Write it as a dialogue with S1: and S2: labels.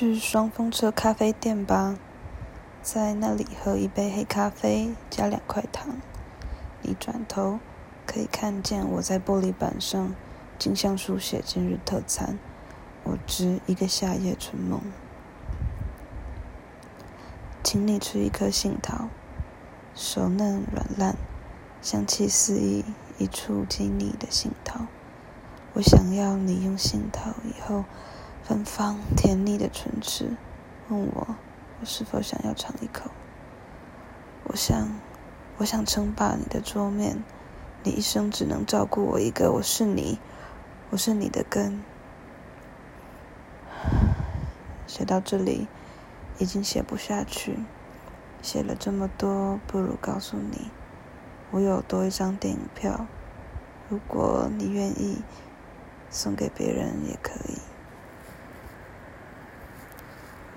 S1: 去双峰车咖啡店吧，在那里喝一杯黑咖啡，加两块糖。你转头可以看见我在玻璃板上镜像书写今日特餐。我织一个夏夜春梦，请你吃一颗杏桃，熟嫩软烂，香气四溢，一触即腻的杏桃。我想要你用杏桃以后芬芳甜腻的唇齿，问我我是否想要尝一口。我想，我想称霸你的桌面，你一生只能照顾我一个。我是你，我是你的根。写到这里，已经写不下去。写了这么多，不如告诉你，我有多一张电影票。如果你愿意，送给别人也可以。